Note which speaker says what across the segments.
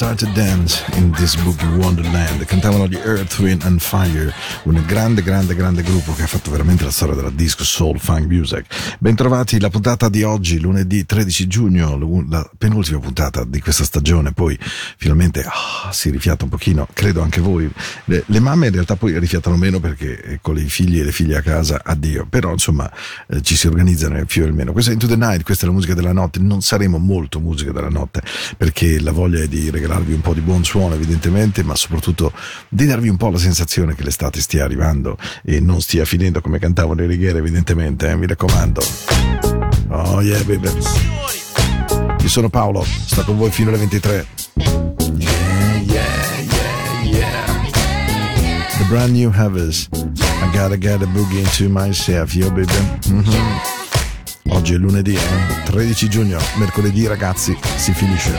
Speaker 1: I start to dance in this boogie wonderland. Cantavano gli Earth, Wind and Fire, un grande, grande, grande gruppo che ha fatto veramente la storia della disco soul funk music. Bentrovati la puntata di oggi, lunedì 13 giugno, la penultima puntata di questa stagione. Poi finalmente oh, si rifiata un pochino, credo anche voi. Le, le, mamme in realtà poi rifiatano meno perché eh, con i figli e le figlie a casa, addio. Però insomma eh, ci si organizzano più il meno. Questa è Into the Night, questa è la musica della notte. Non saremo molto musica della notte perché la voglia è di regalarvi un po' di buon suono evidentemente, ma soprattutto di darvi un po' la sensazione che l'estate stia arrivando e non stia finendo come cantavano i righiere evidentemente, eh? mi raccomando. Oh yeah baby. Io sono Paolo, sto con voi fino alle 23. Yeah, yeah, yeah, yeah. The brand new Havers. I gotta get a boogie into myself, yo baby. Mm-hmm. Oggi è lunedì, eh? 13 giugno, mercoledì ragazzi, si finisce.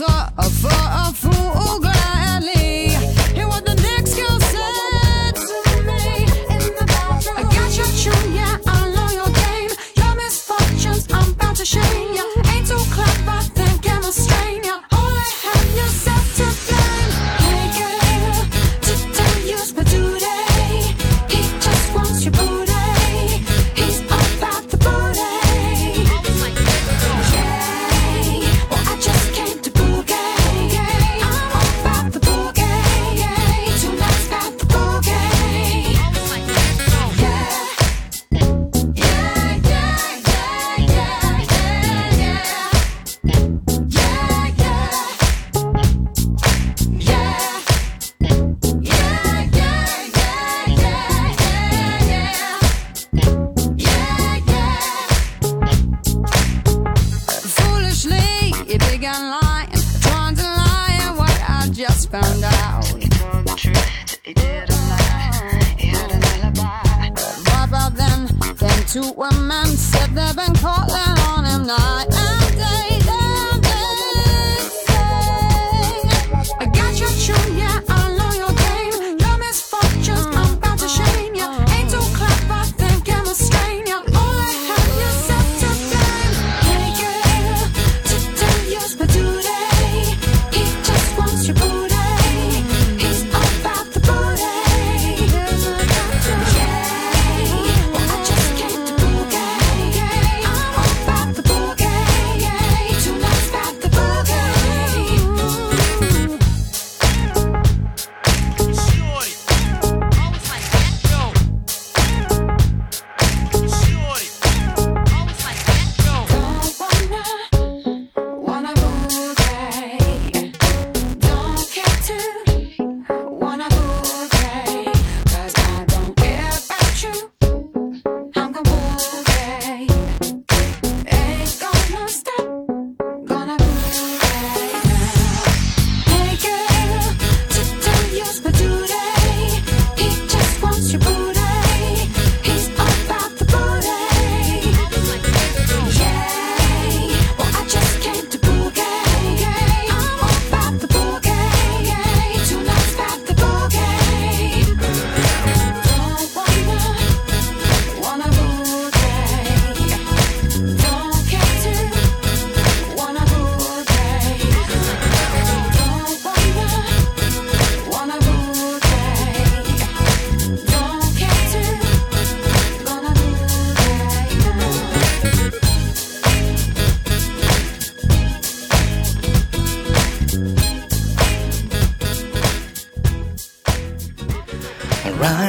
Speaker 1: outside. Came two women, said they've been calling on him night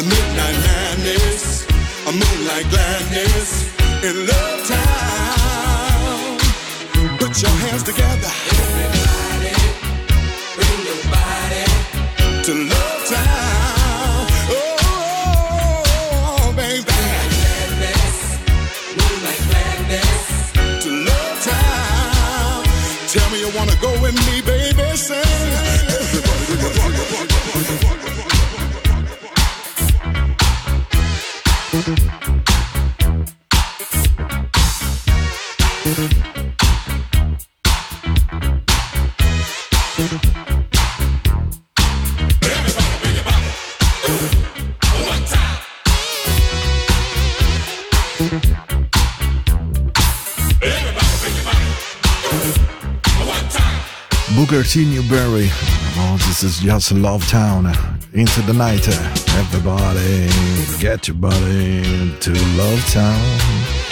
Speaker 2: A midnight madness, a moonlight gladness in Love Town. Put your hands together. Everybody, bring your body to Love Town. Oh, baby. Moonlight gladness to Love Town. Tell me you wanna go with me, baby. Sing. Everybody, do your
Speaker 3: T. Newberry. Oh, this is just Love Town. Into the night. Everybody, get your body to Love Town.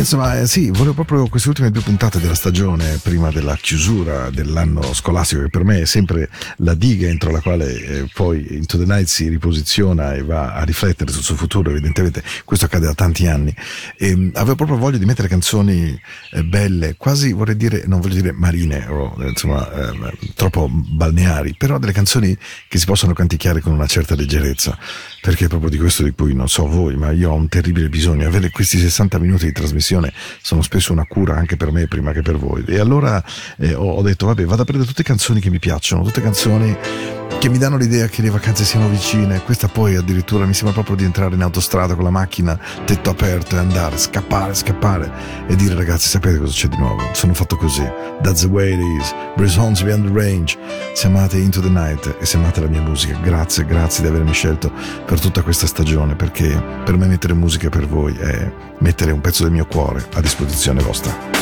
Speaker 3: Insomma, eh, sì, volevo proprio queste ultime due puntate della stagione, prima della chiusura dell'anno scolastico, che per me è sempre la diga entro la quale eh, poi Into the Night si riposiziona e va a riflettere sul suo futuro, evidentemente questo accade da tanti anni. E, mh, avevo proprio voglia di mettere canzoni eh, belle, quasi vorrei dire, non voglio dire marine o eh, insomma eh, troppo balneari, però delle canzoni che si possono canticchiare con una certa leggerezza, perché è proprio di questo di cui non so voi, ma io ho un terribile bisogno. Avere questi 60 minuti di trasmissione sono spesso una cura anche per me prima che per voi. E allora eh, ho, detto, vabbè, vado a prendere tutte canzoni che mi piacciono, tutte canzoni che mi danno l'idea che le vacanze siano vicine. Questa poi addirittura mi sembra proprio di entrare in autostrada con la macchina, tetto aperto e andare, scappare, scappare e dire ragazzi sapete cosa c'è di nuovo? Sono fatto così. That's the way it is. Holmes Beyond the Range. Se amate Into the Night e se amate la mia musica, grazie, grazie di avermi scelto per tutta questa stagione perché per me mettere musica per voi è mettere un pezzo del mio cuore a disposizione vostra.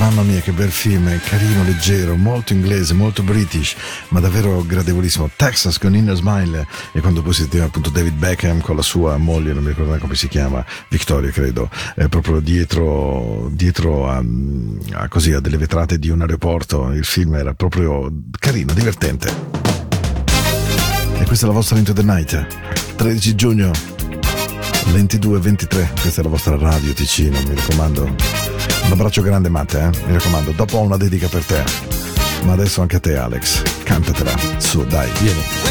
Speaker 3: Mamma mia che bel film, carino, leggero, molto inglese, molto british, ma davvero gradevolissimo. Texas con Inner Smile e quando poi si sentiva appunto David Beckham con la sua moglie, non mi ricordo come si chiama, Victoria credo, è proprio dietro, dietro a, a così, a delle vetrate di un aeroporto, il film era proprio carino, divertente. E questa è la vostra Into the Night, 13 giugno 22-23, questa è la vostra radio Ticino, mi raccomando. Un abbraccio grande Matte, eh? mi raccomando. Dopo ho una dedica per te, ma adesso anche a te Alex, cantatela. Su, dai, vieni.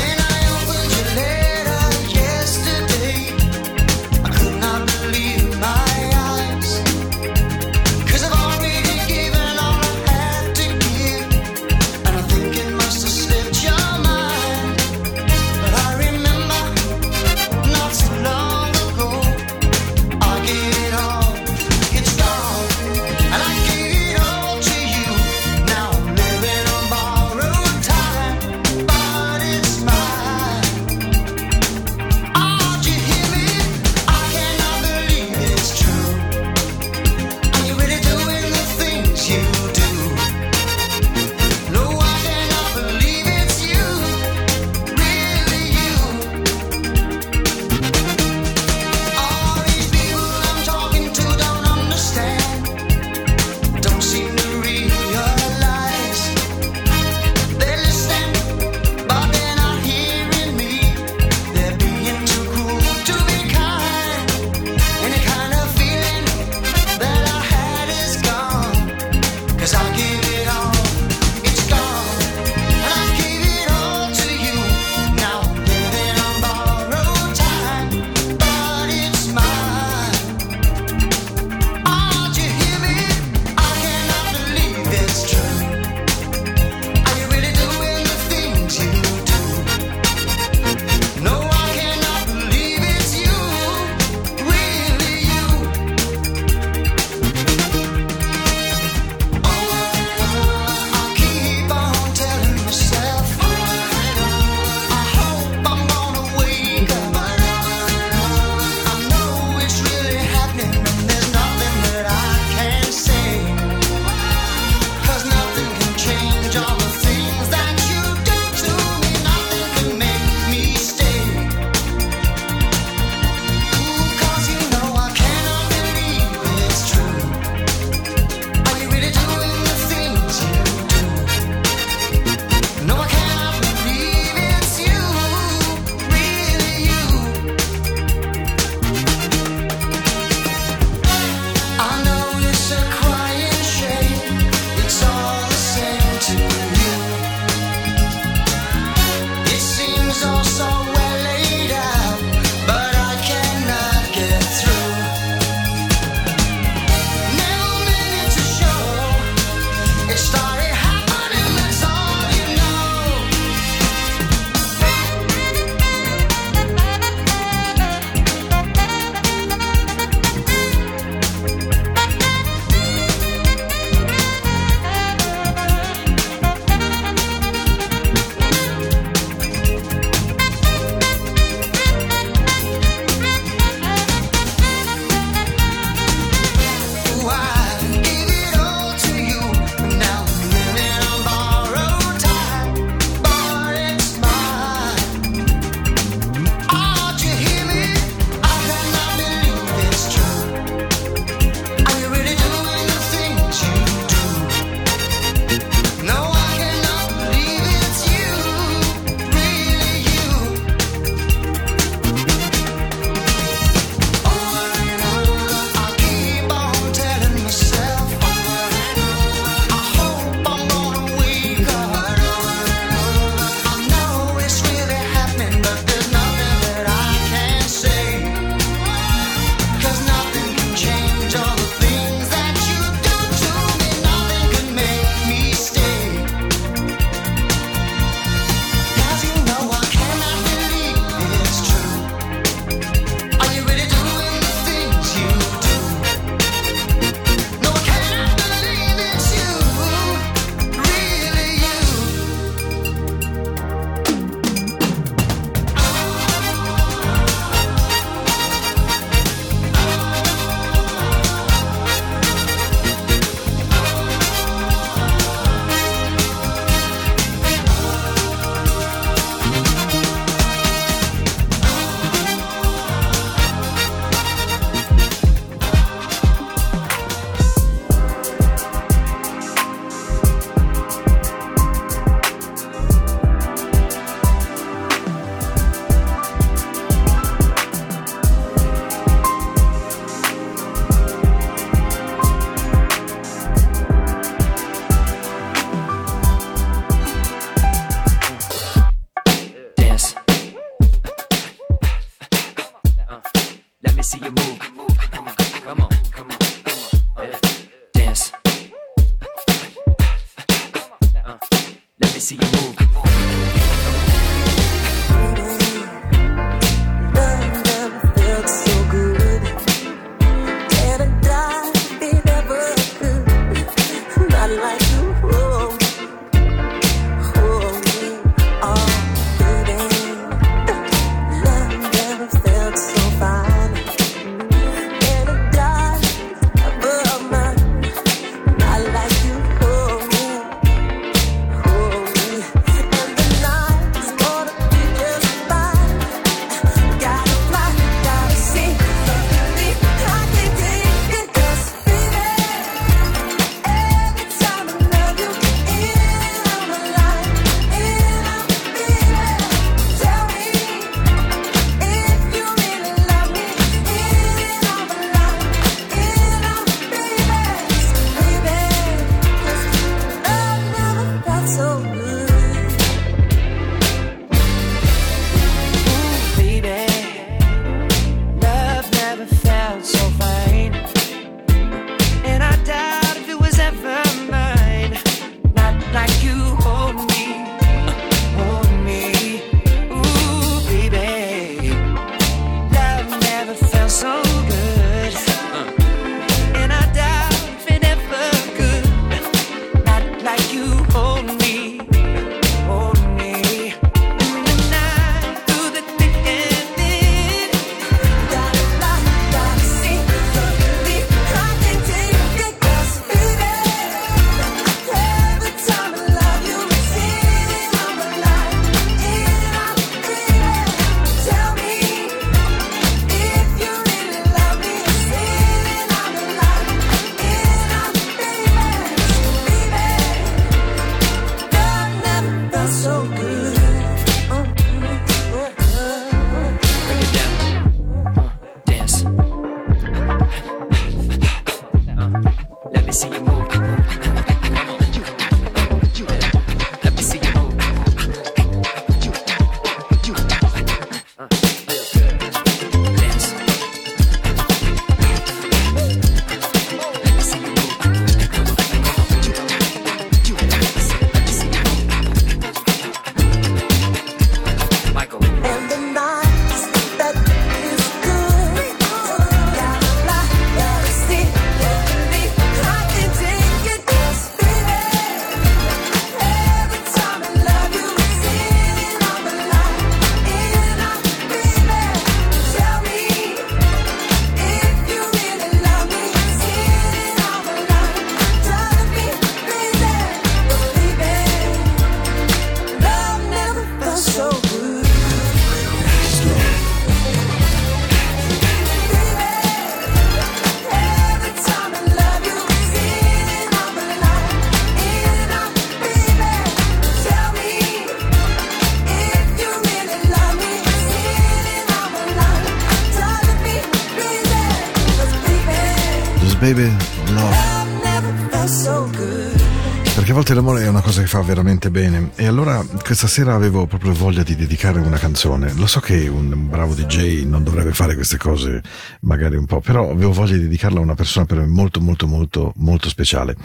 Speaker 3: Fa veramente bene. E allora questa sera avevo proprio voglia di dedicare una canzone. Lo so che un bravo DJ non dovrebbe fare queste cose, magari un po', però avevo voglia di dedicarla a una persona per me molto, molto, molto, molto speciale.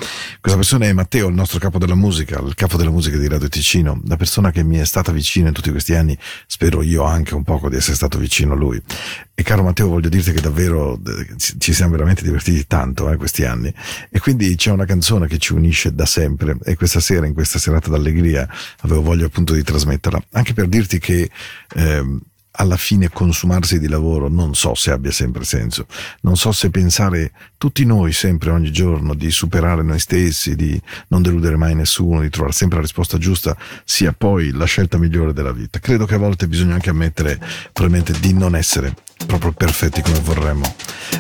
Speaker 3: Questa persona è Matteo, il nostro capo della musica, il capo della musica di Radio Ticino, la persona che mi è stata vicina in tutti questi anni. Spero io anche un poco di essere stato vicino a lui. E caro Matteo, voglio dirti che davvero eh, ci siamo veramente divertiti tanto eh, questi anni. E quindi c'è una canzone che ci unisce da sempre e questa sera, in questa serata d'allegria, avevo voglia appunto di trasmetterla. Anche per dirti che ehm, alla fine consumarsi di lavoro non so se abbia sempre senso. Non so se pensare tutti noi sempre ogni giorno di superare noi stessi, di non deludere mai nessuno, di trovare sempre la risposta giusta, sia poi la scelta migliore della vita. Credo che a volte bisogna anche ammettere probabilmente di non essere proprio perfetti come vorremmo.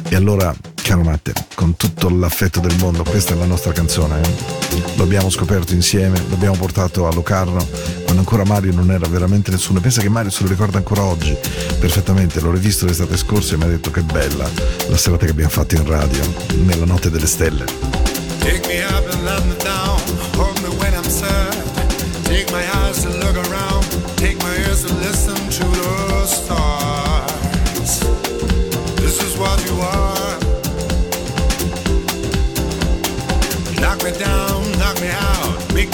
Speaker 3: E allora, caro Matte, con tutto l'affetto del mondo, questa è la nostra canzone. eh? Lo abbiamo scoperto insieme, l'abbiamo portato a Locarno quando ancora Mario non era veramente nessuno. Pensa che Mario se lo ricorda ancora oggi perfettamente. L'ho rivisto l'estate scorsa e mi ha detto che bella la serata che abbiamo fatto in radio, nella notte delle stelle.
Speaker 4: Take me up and let me down. Hold me when I'm sad. Take my eyes to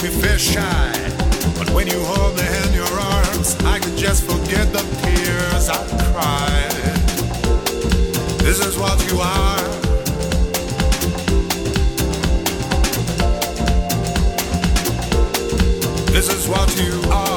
Speaker 4: make me feel shy. But when you hold me in your arms, I could just forget the tears I cried. This is what you are. This is what you are.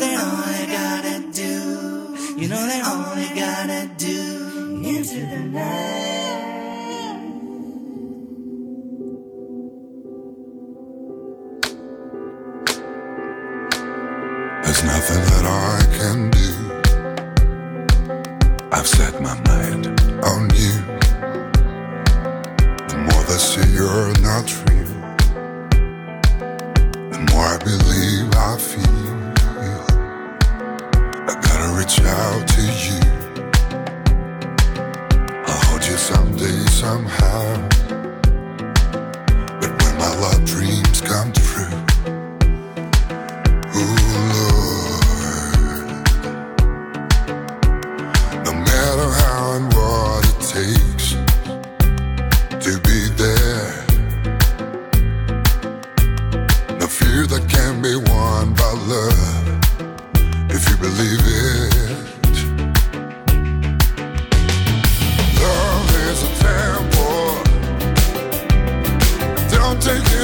Speaker 2: that I'm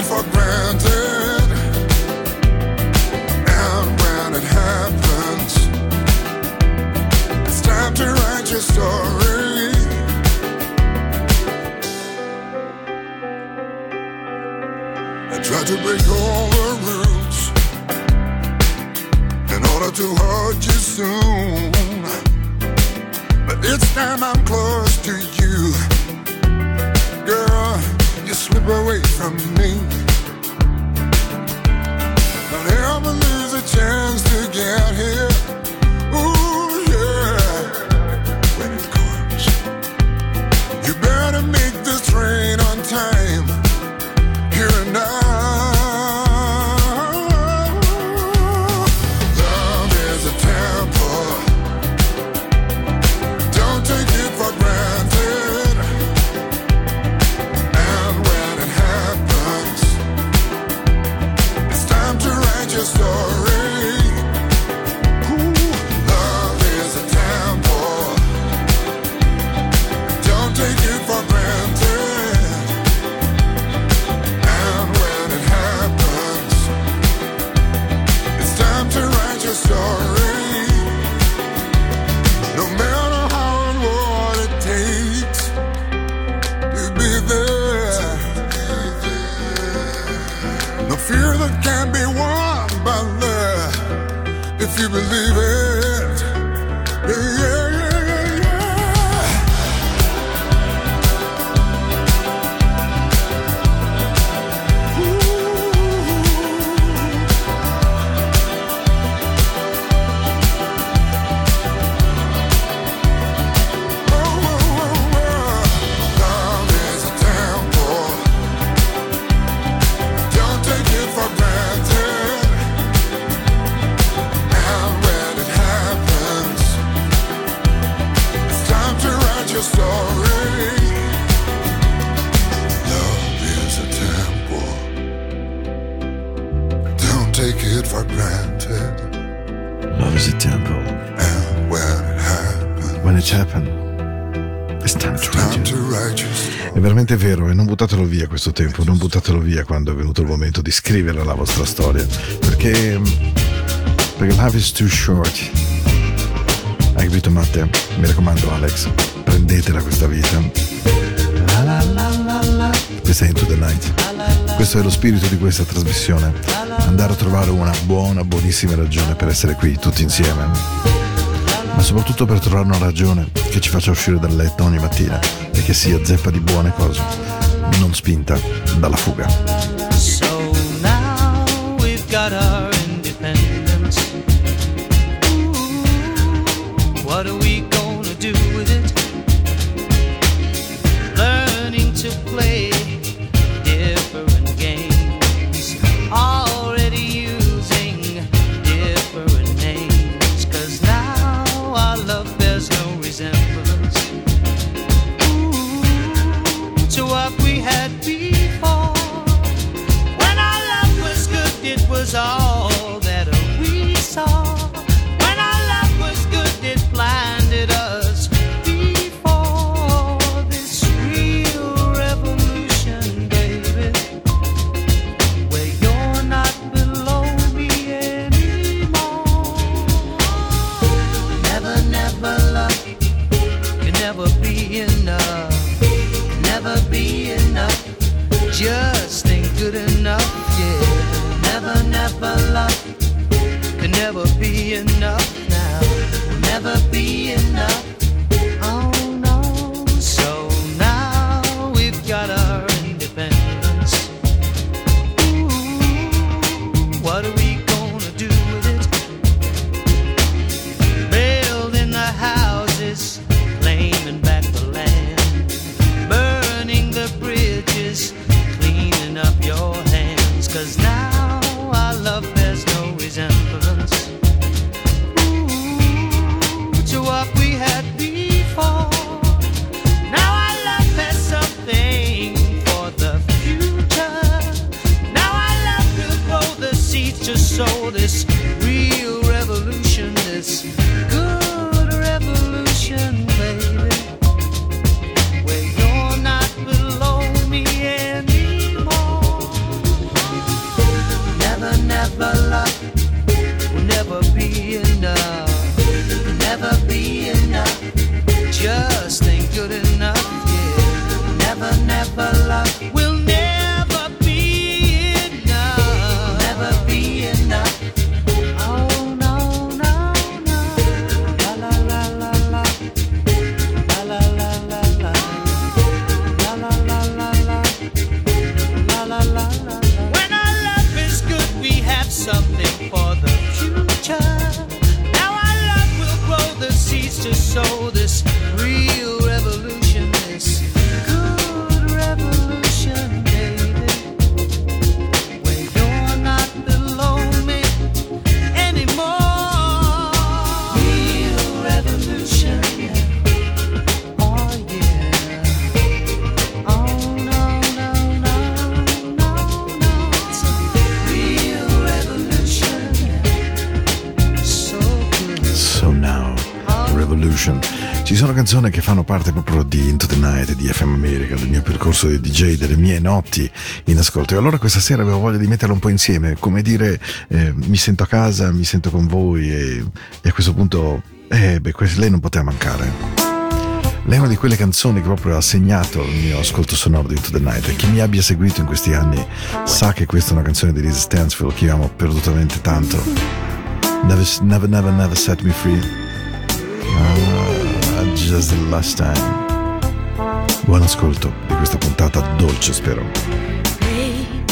Speaker 2: for granted. And when it happens, it's time to write your story. I tried to break all the rules in order to hurt you soon. But it's time I'm close to you, girl. You slip away from me. chance to get here. Yeah. When it comes, you better make this train on time. Here and now.
Speaker 3: questo tempo, non buttatelo via quando è venuto il momento di scrivere la vostra storia, perché, perché life is too short. Hai capito Matteo? Mi raccomando Alex, prendetela questa vita. Questa è Into the Night. Questo è lo spirito di questa trasmissione. Andare a trovare una buona, buonissima ragione per essere qui tutti insieme ma soprattutto per trovare una ragione che ci faccia uscire dal letto ogni mattina e che sia zeppa di buone cose non spinta dalla fuga.
Speaker 5: So now we've got our
Speaker 3: Canzoni che fanno parte proprio di Into the Night, di FM America, del mio percorso di DJ, delle mie notti in ascolto. E allora questa sera avevo voglia di metterle un po' insieme, come dire eh, mi sento a casa, mi sento con voi e, e a questo punto, eh, beh, lei non poteva mancare. Lei è una di quelle canzoni che proprio ha segnato il mio ascolto sonoro di Into the Night e chi mi abbia seguito in questi anni sa che questa è una canzone di Liz Stansfield che io amo perdutamente tanto. Never, never, never, never set me free. Ah, just last time. Buon ascolto di questa puntata dolce, spero.
Speaker 6: Babe,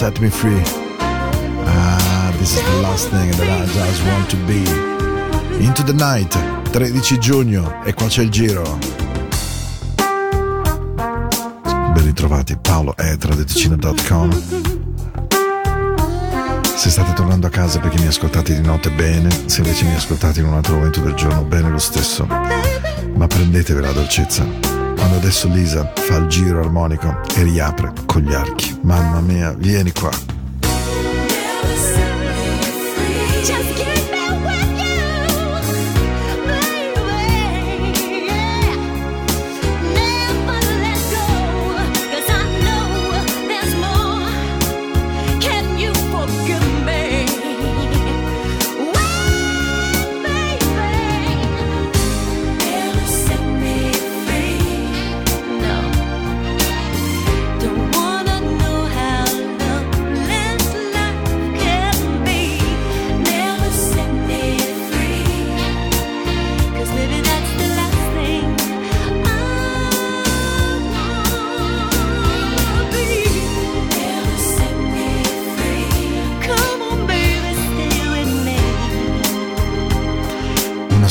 Speaker 6: set me free.
Speaker 3: Ah, this is the last thing that I just want to be. Into the night, 13 giugno, e qua c'è il giro. Ben ritrovati, Paolo Etra di Ticino.com. Se state tornando a casa perché mi ascoltate di notte bene, se invece mi ascoltate in un altro momento del giorno bene lo stesso. Ma prendetevi la dolcezza. Quando adesso Lisa fa il giro armonico e riapre con gli archi. Mamma mia, vieni qua.
Speaker 6: Just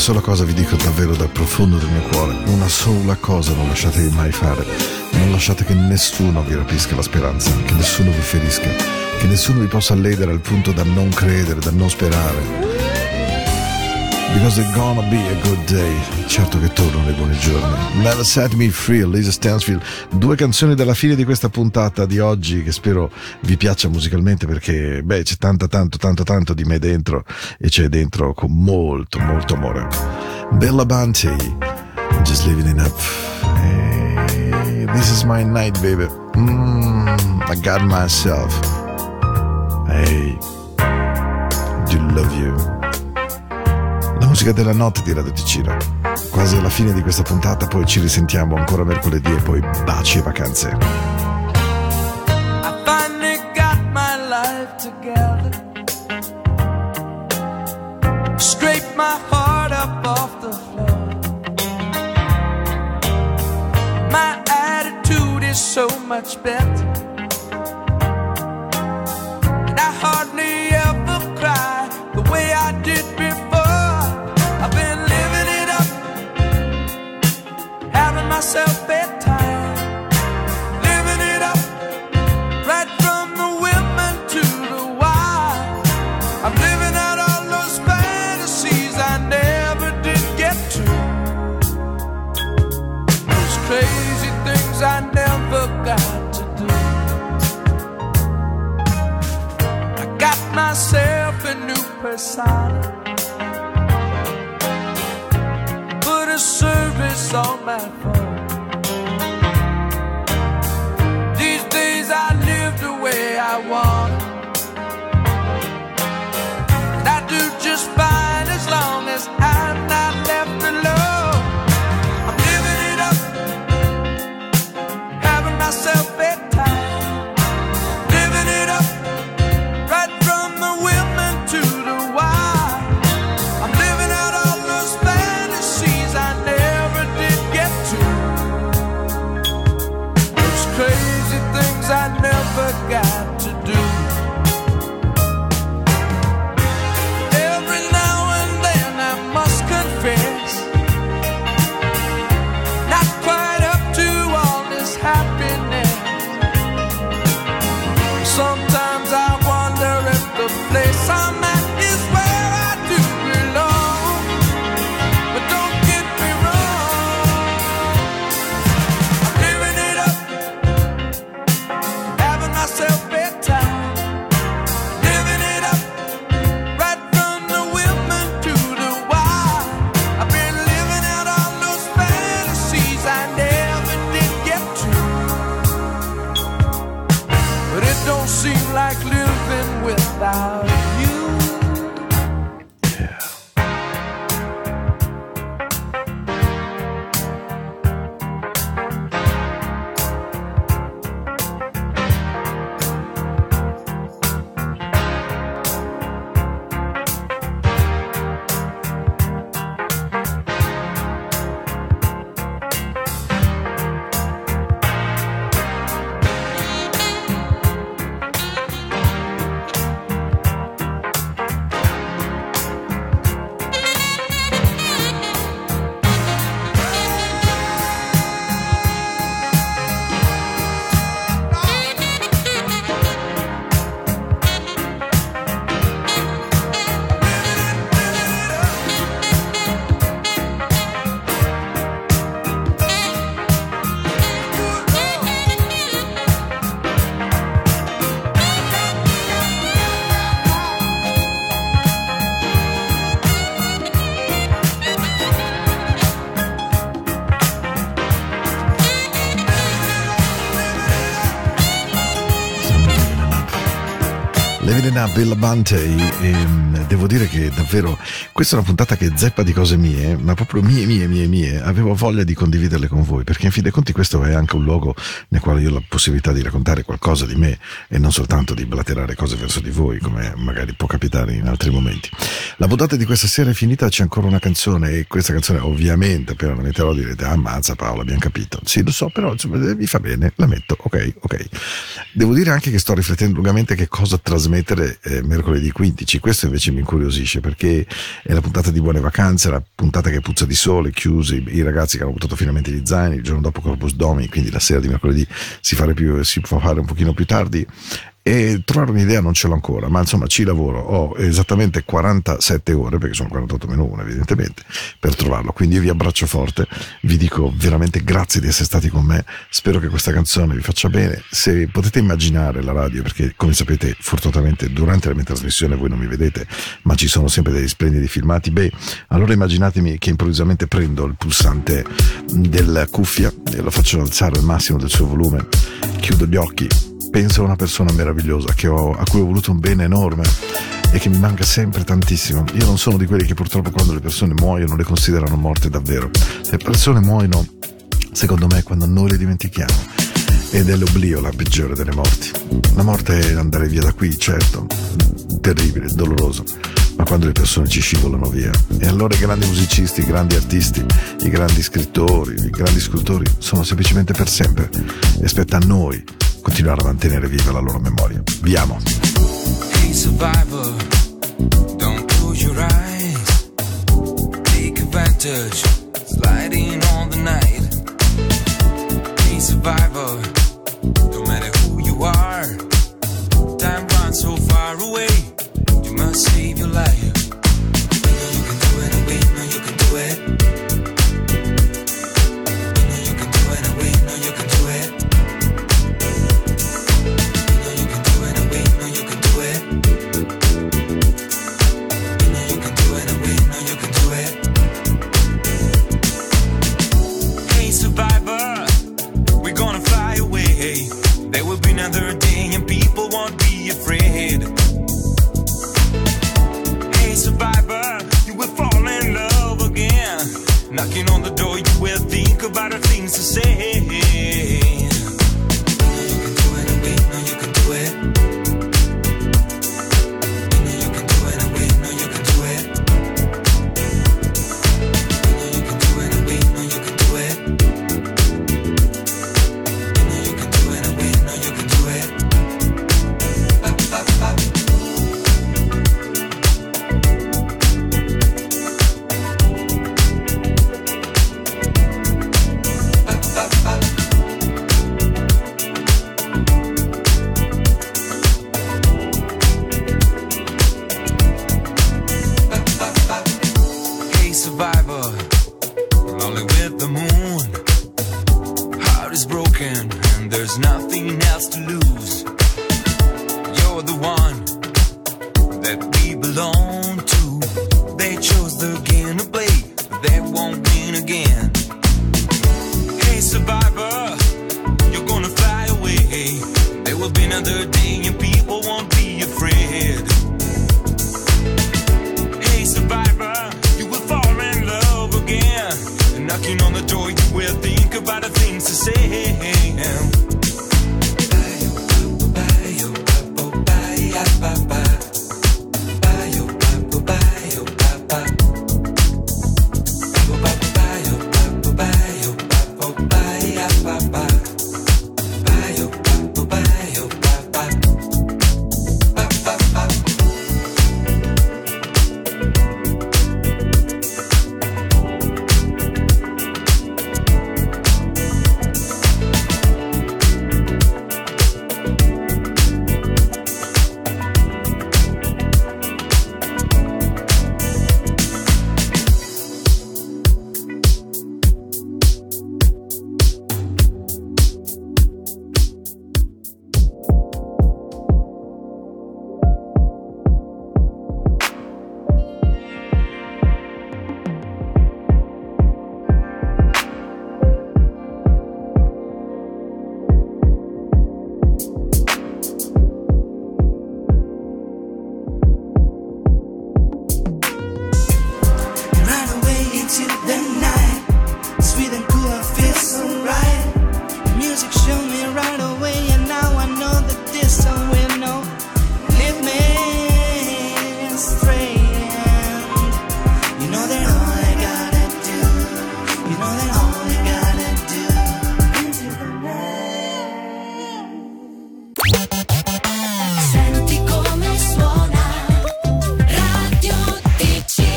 Speaker 3: sola cosa vi dico davvero dal profondo del mio cuore, una sola cosa non lasciatevi mai fare, non lasciate che nessuno vi rapisca la speranza, che nessuno vi ferisca, che nessuno vi possa ledere al punto da non credere, da non sperare. Because it's gonna be a good day. Certo che tornano i buoni giorni. Never Set Me Free, Lisa Stansfield. Due canzoni dalla fine di questa puntata di oggi che spero vi piaccia musicalmente perché, beh, c'è tanto, tanto, tanto, tanto di me dentro e c'è dentro con molto, molto amore. Bella Bunty, Just Living It Up. This is my night, baby. Mm, I got myself. Hey, do love you. La musica della notte di Radio Ticino. Quasi alla fine di questa puntata, poi ci risentiamo ancora mercoledì e poi baci e vacanze.
Speaker 7: So much better. My phone. Living It Up,
Speaker 3: Bill Bante, ehm, devo dire che davvero questa è una puntata che zeppa di cose mie, ma proprio mie, mie, mie, mie. Avevo voglia di condividerle con voi, perché in fin dei conti questo è anche un luogo nel quale io ho la possibilità di raccontare qualcosa di me e non soltanto di blaterare cose verso di voi, come magari può capitare in altri momenti. La puntata di questa sera è finita, c'è ancora una canzone e questa canzone ovviamente appena la metterò direte ammazza Paolo, abbiamo capito. Sì, lo so, però insomma, vi fa bene, la metto, ok, ok. Devo dire anche che sto riflettendo lungamente che cosa trasmettere mettere eh, mercoledì 15. Questo invece mi incuriosisce perché è la puntata di Buone Vacanze, la puntata che puzza di sole, chiusi, i ragazzi che hanno buttato finalmente gli zaini, il giorno dopo Corpus Domi, quindi la sera di mercoledì si, più, si può fare un pochino più tardi e trovare un'idea non ce l'ho ancora, ma insomma ci lavoro, ho esattamente 47 ore, perché sono 48 meno 1 evidentemente, per trovarlo, quindi io vi abbraccio forte, vi dico veramente grazie di essere stati con me, spero che questa canzone vi faccia bene, se potete immaginare la radio, perché come sapete fortunatamente durante la mia trasmissione voi non mi vedete, ma ci sono sempre degli splendidi filmati, beh, allora immaginatemi che improvvisamente prendo il pulsante della cuffia e lo faccio alzare al massimo del suo volume, chiudo gli occhi penso a una persona meravigliosa ho- a cui ho voluto un bene enorme e che mi manca sempre tantissimo. Io non sono di quelli che purtroppo quando le persone muoiono le considerano morte davvero. Le persone muoiono, secondo me, quando noi le dimentichiamo. Ed è l'oblio la peggiore delle morti. La morte è andare via da qui, certo, terribile, doloroso, ma quando le persone ci scivolano via. E allora i grandi musicisti, i grandi artisti, i grandi scrittori, i grandi scultori sono semplicemente per sempre. E spetta a noi continuare a mantenere viva la loro memoria. Vi amo.
Speaker 8: Hey survivor, don't close your eyes. Take advantage, another day